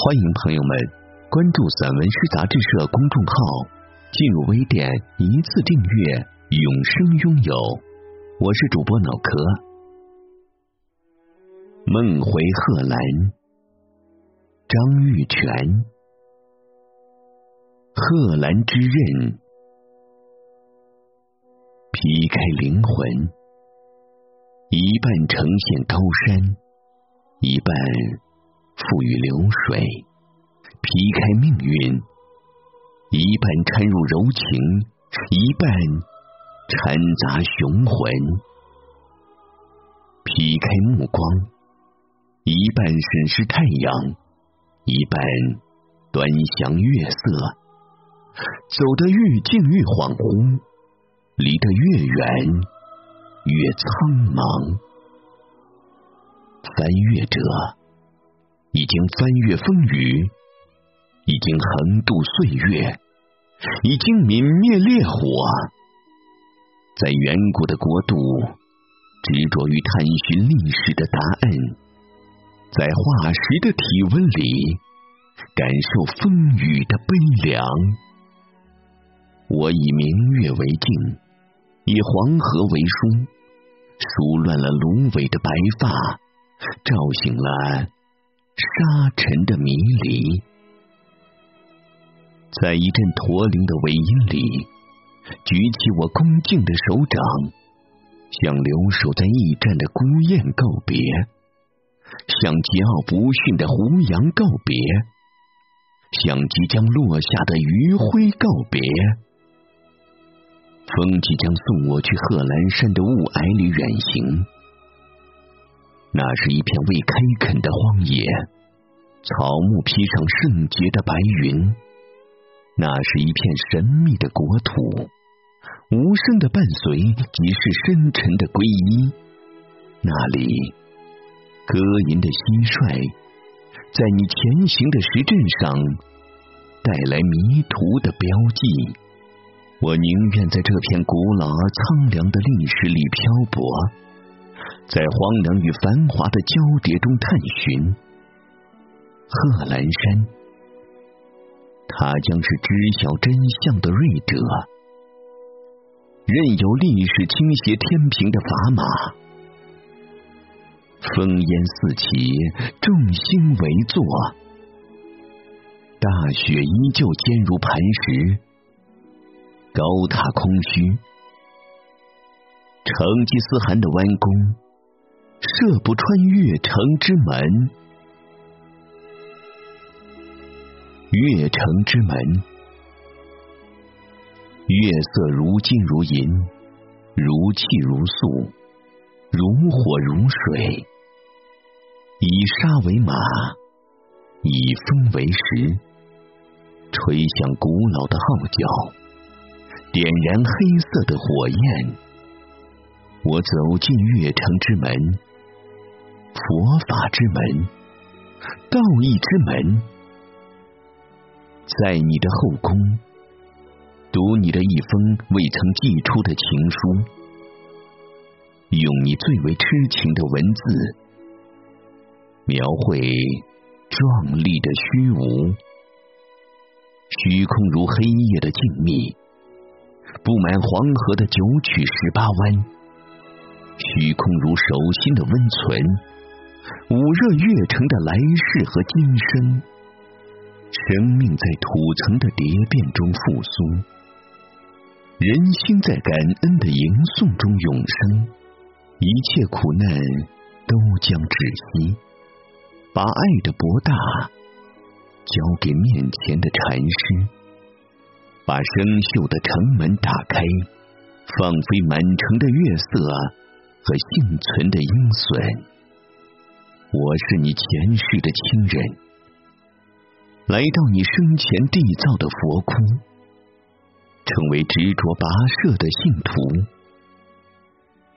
欢迎朋友们关注散文诗杂志社公众号，进入微店一次订阅，永生拥有。我是主播脑壳。梦回贺兰，张玉泉。贺兰之刃，劈开灵魂，一半呈现高山，一半。赋予流水，劈开命运，一半掺入柔情，一半掺杂雄浑；劈开目光，一半审视太阳，一半端详月色。走得越近越恍惚，离得越远越苍茫。翻阅者。已经翻越风雨，已经横渡岁月，已经泯灭烈火，在远古的国度执着于探寻历史的答案，在化石的体温里感受风雨的悲凉。我以明月为镜，以黄河为书，梳乱了芦苇的白发，照醒了。沙尘的迷离，在一阵驼铃的尾音里，举起我恭敬的手掌，向留守在驿站的孤雁告别，向桀骜不驯的胡杨告别，向即将落下的余晖告别。风即将送我去贺兰山的雾霭里远行。那是一片未开垦的荒野，草木披上圣洁的白云。那是一片神秘的国土，无声的伴随即是深沉的皈依。那里，歌吟的蟋蟀，在你前行的石阵上带来迷途的标记。我宁愿在这片古老而苍凉的历史里漂泊。在荒凉与繁华的交叠中探寻贺兰山，他将是知晓真相的睿者，任由历史倾斜天平的砝码，烽烟四起，众星围坐，大雪依旧坚如磐石，高塔空虚，成吉思汗的弯弓。射不穿月城之门，月城之门，月色如金如银，如气如素，如火如水，以沙为马，以风为石，吹响古老的号角，点燃黑色的火焰。我走进月城之门。佛法之门，道义之门，在你的后宫，读你的一封未曾寄出的情书，用你最为痴情的文字，描绘壮丽的虚无，虚空如黑夜的静谧，布满黄河的九曲十八弯，虚空如手心的温存。捂热月城的来世和今生，生命在土层的蝶变中复苏，人心在感恩的吟诵中永生，一切苦难都将止息。把爱的博大交给面前的禅师，把生锈的城门打开，放飞满城的月色和幸存的鹰隼。我是你前世的亲人，来到你生前缔造的佛窟，成为执着跋涉的信徒。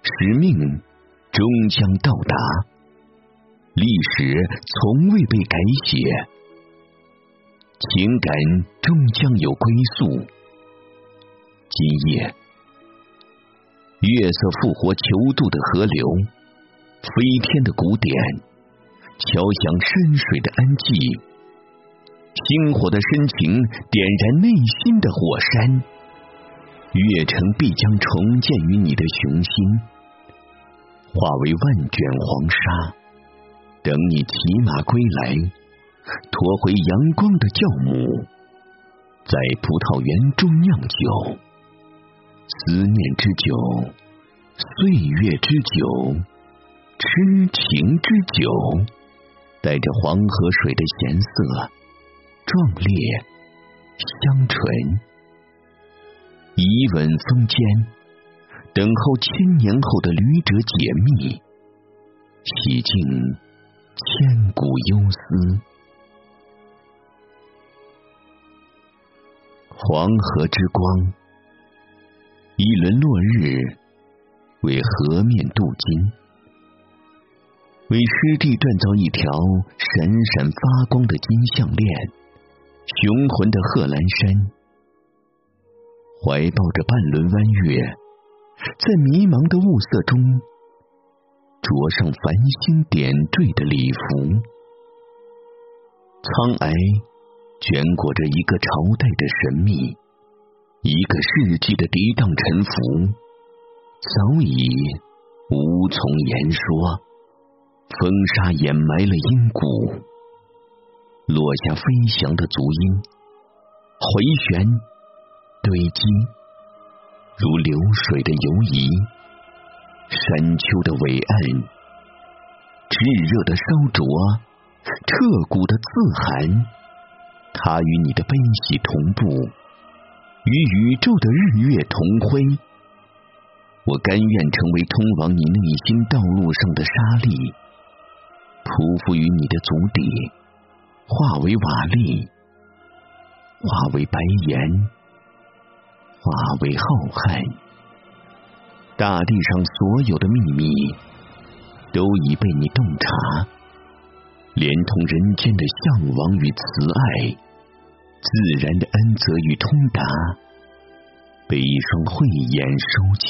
使命终将到达，历史从未被改写，情感终将有归宿。今夜，月色复活求渡的河流，飞天的鼓点，敲响深水的安寂。星火的深情点燃内心的火山，月城必将重建于你的雄心，化为万卷黄沙，等你骑马归来，驮回阳光的酵母，在葡萄园中酿酒，思念之酒，岁月之酒，痴情之酒，带着黄河水的咸涩。壮烈，香醇，以吻风间，等候千年后的旅者解密，洗净千古忧思。黄河之光，一轮落日，为河面镀金，为师弟锻造一条闪闪发光的金项链。雄浑的贺兰山，怀抱着半轮弯月，在迷茫的雾色中，着上繁星点缀的礼服。苍霭卷裹着一个朝代的神秘，一个世纪的涤荡沉浮，早已无从言说。风沙掩埋了阴谷。落下飞翔的足音，回旋堆积，如流水的游移。山丘的伟岸，炙热的烧灼，彻骨的自寒。它与你的悲喜同步，与宇宙的日月同辉。我甘愿成为通往你内心道路上的沙砾，匍匐于你的足底。化为瓦砾，化为白岩，化为浩瀚。大地上所有的秘密都已被你洞察，连同人间的向往与慈爱，自然的恩泽与通达，被一双慧眼收尽。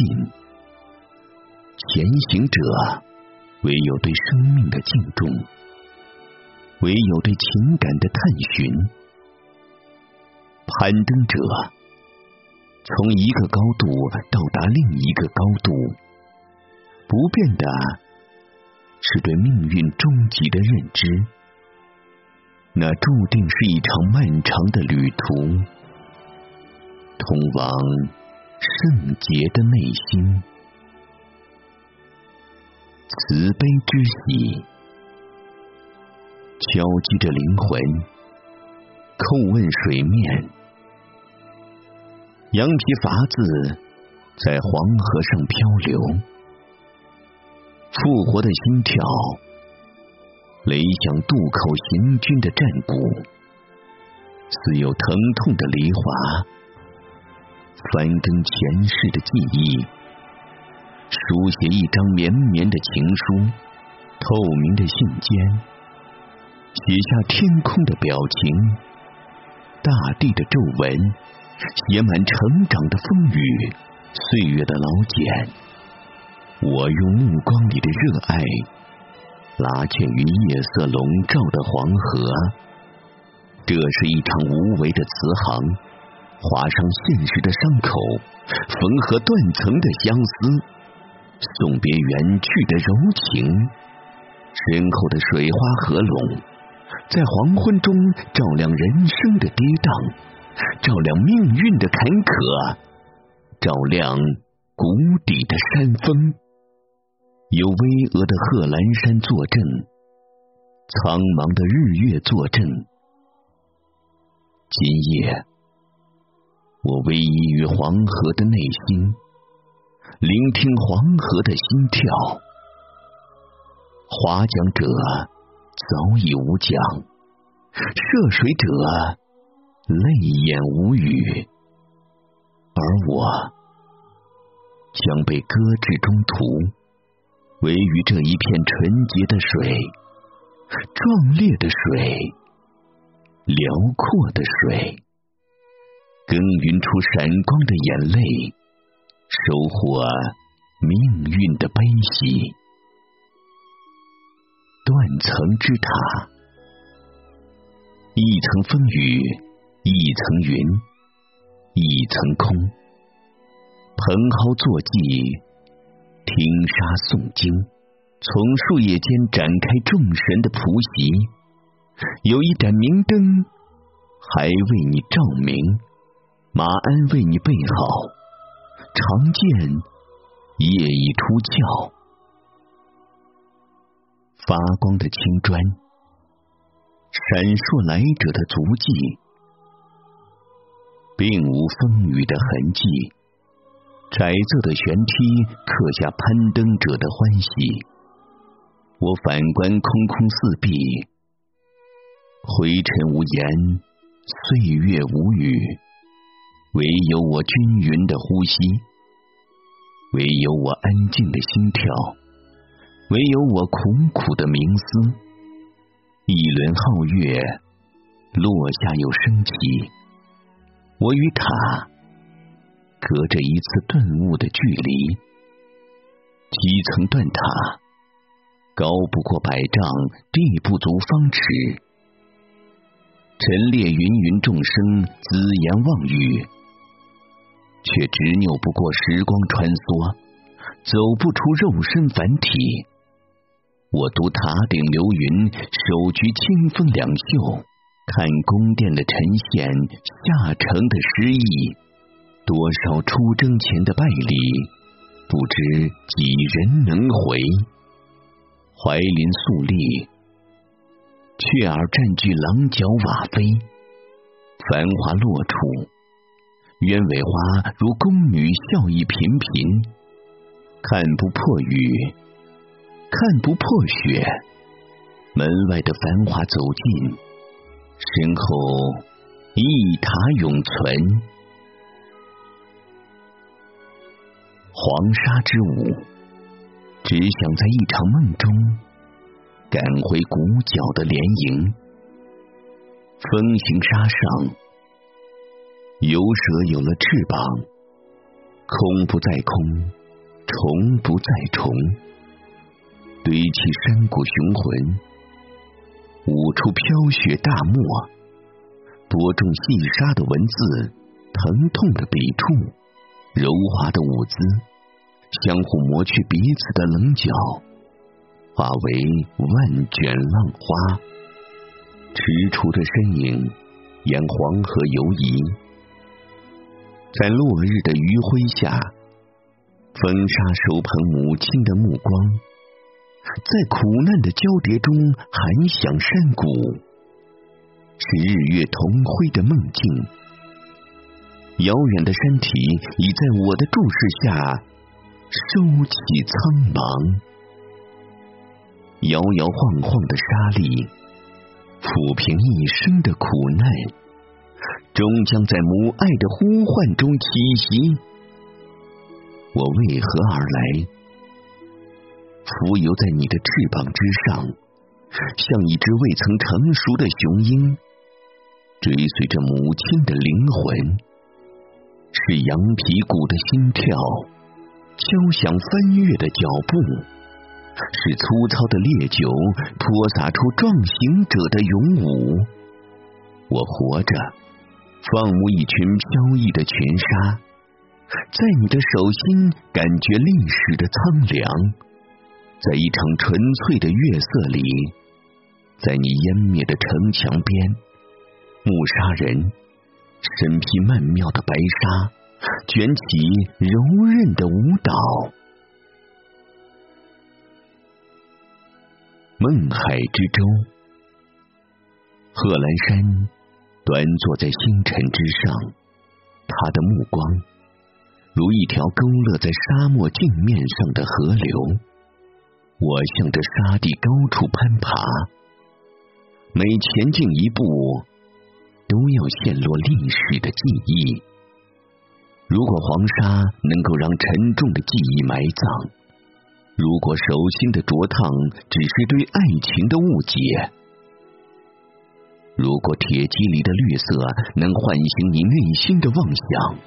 前行者，唯有对生命的敬重。唯有对情感的探寻，攀登者从一个高度到达另一个高度，不变的是对命运终极的认知。那注定是一场漫长的旅途，通往圣洁的内心，慈悲之喜。敲击着灵魂，叩问水面，羊皮筏子在黄河上漂流，复活的心跳擂响渡口行军的战鼓，似有疼痛的梨花，翻耕前世的记忆，书写一张绵绵的情书，透明的信笺。写下天空的表情，大地的皱纹，写满成长的风雨，岁月的老茧。我用目光里的热爱，拉近于夜色笼罩的黄河。这是一场无为的慈航，划伤现实的伤口，缝合断层的相思，送别远去的柔情。身后的水花合拢。在黄昏中照亮人生的跌宕，照亮命运的坎坷，照亮谷底的山峰。有巍峨的贺兰山作证，苍茫的日月作证。今夜，我偎依于黄河的内心，聆听黄河的心跳。划桨者。早已无桨，涉水者泪眼无语，而我将被搁置中途，唯余这一片纯洁的水，壮烈的水，辽阔的水，耕耘出闪光的眼泪，收获命运的悲喜。断层之塔，一层风雨，一层云，一层空。蓬蒿作迹，听沙诵经，从树叶间展开众神的谱席。有一盏明灯，还为你照明；马鞍为你备好，长剑夜已出鞘。发光的青砖，闪烁来者的足迹，并无风雨的痕迹。窄仄的悬梯刻下攀登者的欢喜。我反观空空四壁，灰尘无言，岁月无语，唯有我均匀的呼吸，唯有我安静的心跳。唯有我苦苦的冥思，一轮皓月落下又升起，我与塔隔着一次顿悟的距离。几层断塔，高不过百丈，地不足方尺。陈列芸芸众生，紫言妄语，却执拗不过时光穿梭，走不出肉身凡体。我独塔顶流云，手举清风两袖，看宫殿的陈宪下城的诗意。多少出征前的败礼，不知几人能回？怀林肃立，雀儿占据廊角瓦飞。繁华落处，鸢尾花如宫女笑意频频，看不破雨。看不破雪，门外的繁华走近，身后一塔永存。黄沙之舞，只想在一场梦中赶回鼓角的连营。风行沙上，游蛇有了翅膀，空不在空，虫不在虫。堆起山谷雄浑，舞出飘雪大漠，播种细沙的文字，疼痛的笔触，柔滑的舞姿，相互磨去彼此的棱角，化为万卷浪花。踟蹰的身影沿黄河游移，在落日的余晖下，风沙手捧母亲的目光。在苦难的交叠中，喊响山谷，是日月同辉的梦境。遥远的山体已在我的注视下收起苍茫。摇摇晃晃的沙砾，抚平一生的苦难，终将在母爱的呼唤中栖息。我为何而来？浮游在你的翅膀之上，像一只未曾成熟的雄鹰，追随着母亲的灵魂，是羊皮鼓的心跳，敲响翻越的脚步，是粗糙的烈酒泼洒出壮行者的勇武。我活着，放牧一群飘逸的群沙，在你的手心感觉历史的苍凉。在一场纯粹的月色里，在你湮灭的城墙边，木沙人身披曼妙的白纱，卷起柔韧的舞蹈。梦海之舟，贺兰山端坐在星辰之上，他的目光如一条勾勒在沙漠镜面上的河流。我向着沙地高处攀爬，每前进一步，都要陷落历史的记忆。如果黄沙能够让沉重的记忆埋葬，如果手心的灼烫只是对爱情的误解，如果铁机里的绿色能唤醒你内心的妄想，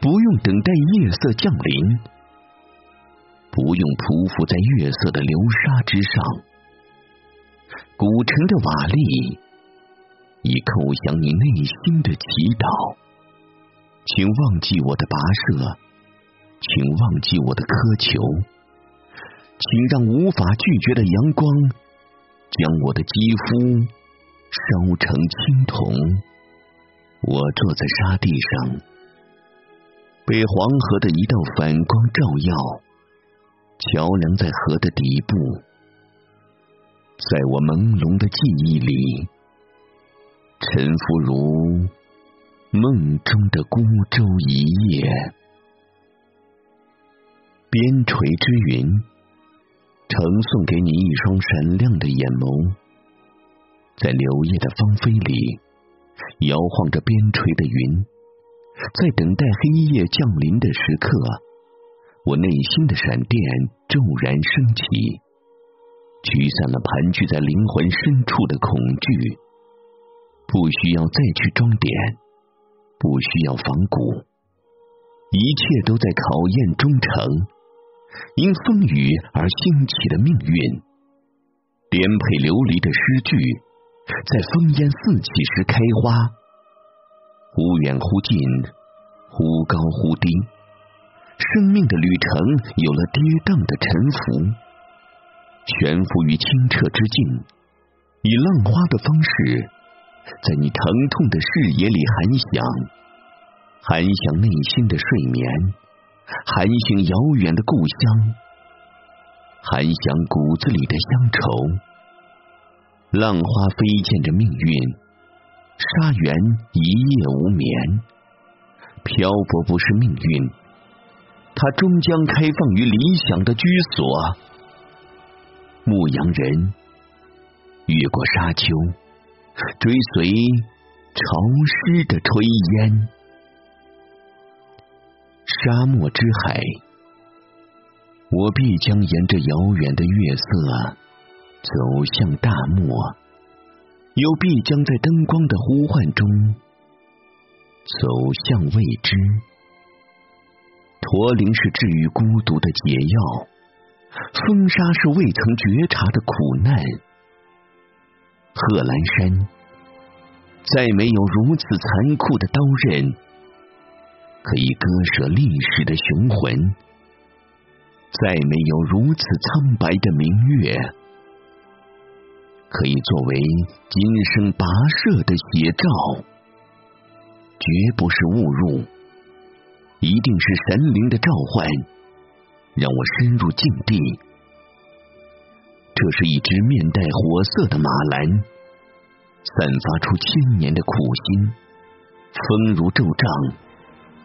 不用等待夜色降临，不用匍匐在月色的流沙之上。古城的瓦砾已叩响你内心的祈祷，请忘记我的跋涉，请忘记我的苛求，请让无法拒绝的阳光将我的肌肤烧成青铜。我坐在沙地上，被黄河的一道反光照耀，桥梁在河的底部。在我朦胧的记忆里，沉浮如梦中的孤舟一叶。边陲之云，呈送给你一双闪亮的眼眸，在柳叶的芳菲里，摇晃着边陲的云，在等待黑夜降临的时刻，我内心的闪电骤然升起。驱散了盘踞在灵魂深处的恐惧，不需要再去装点，不需要仿古，一切都在考验忠诚。因风雨而兴起的命运，颠沛流离的诗句，在烽烟四起时开花，忽远忽近，忽高忽低，生命的旅程有了跌宕的沉浮。悬浮于清澈之境，以浪花的方式，在你疼痛的视野里含响，含响内心的睡眠，含醒遥远的故乡，含响骨子里的乡愁。浪花飞溅着命运，沙原一夜无眠。漂泊不是命运，它终将开放于理想的居所。牧羊人越过沙丘，追随潮湿的炊烟。沙漠之海，我必将沿着遥远的月色走向大漠，又必将在灯光的呼唤中走向未知。驼铃是治愈孤独的解药。风沙是未曾觉察的苦难，贺兰山再没有如此残酷的刀刃，可以割舍历史的雄浑；再没有如此苍白的明月，可以作为今生跋涉的写照。绝不是误入，一定是神灵的召唤。让我深入禁地，这是一只面带火色的马兰，散发出千年的苦心。风如骤涨，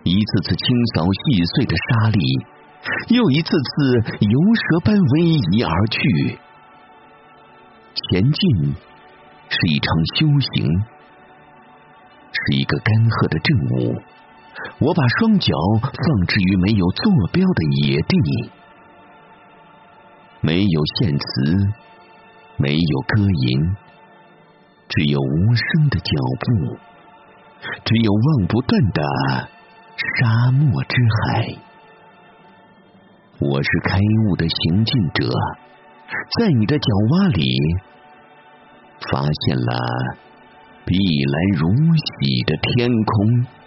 一次次清扫细碎的沙砾，又一次次游蛇般逶迤而去。前进是一场修行，是一个干涸的正午。我把双脚放置于没有坐标的野地，没有献词，没有歌吟，只有无声的脚步，只有望不断的沙漠之海。我是开悟的行进者，在你的脚洼里发现了碧蓝如洗的天空。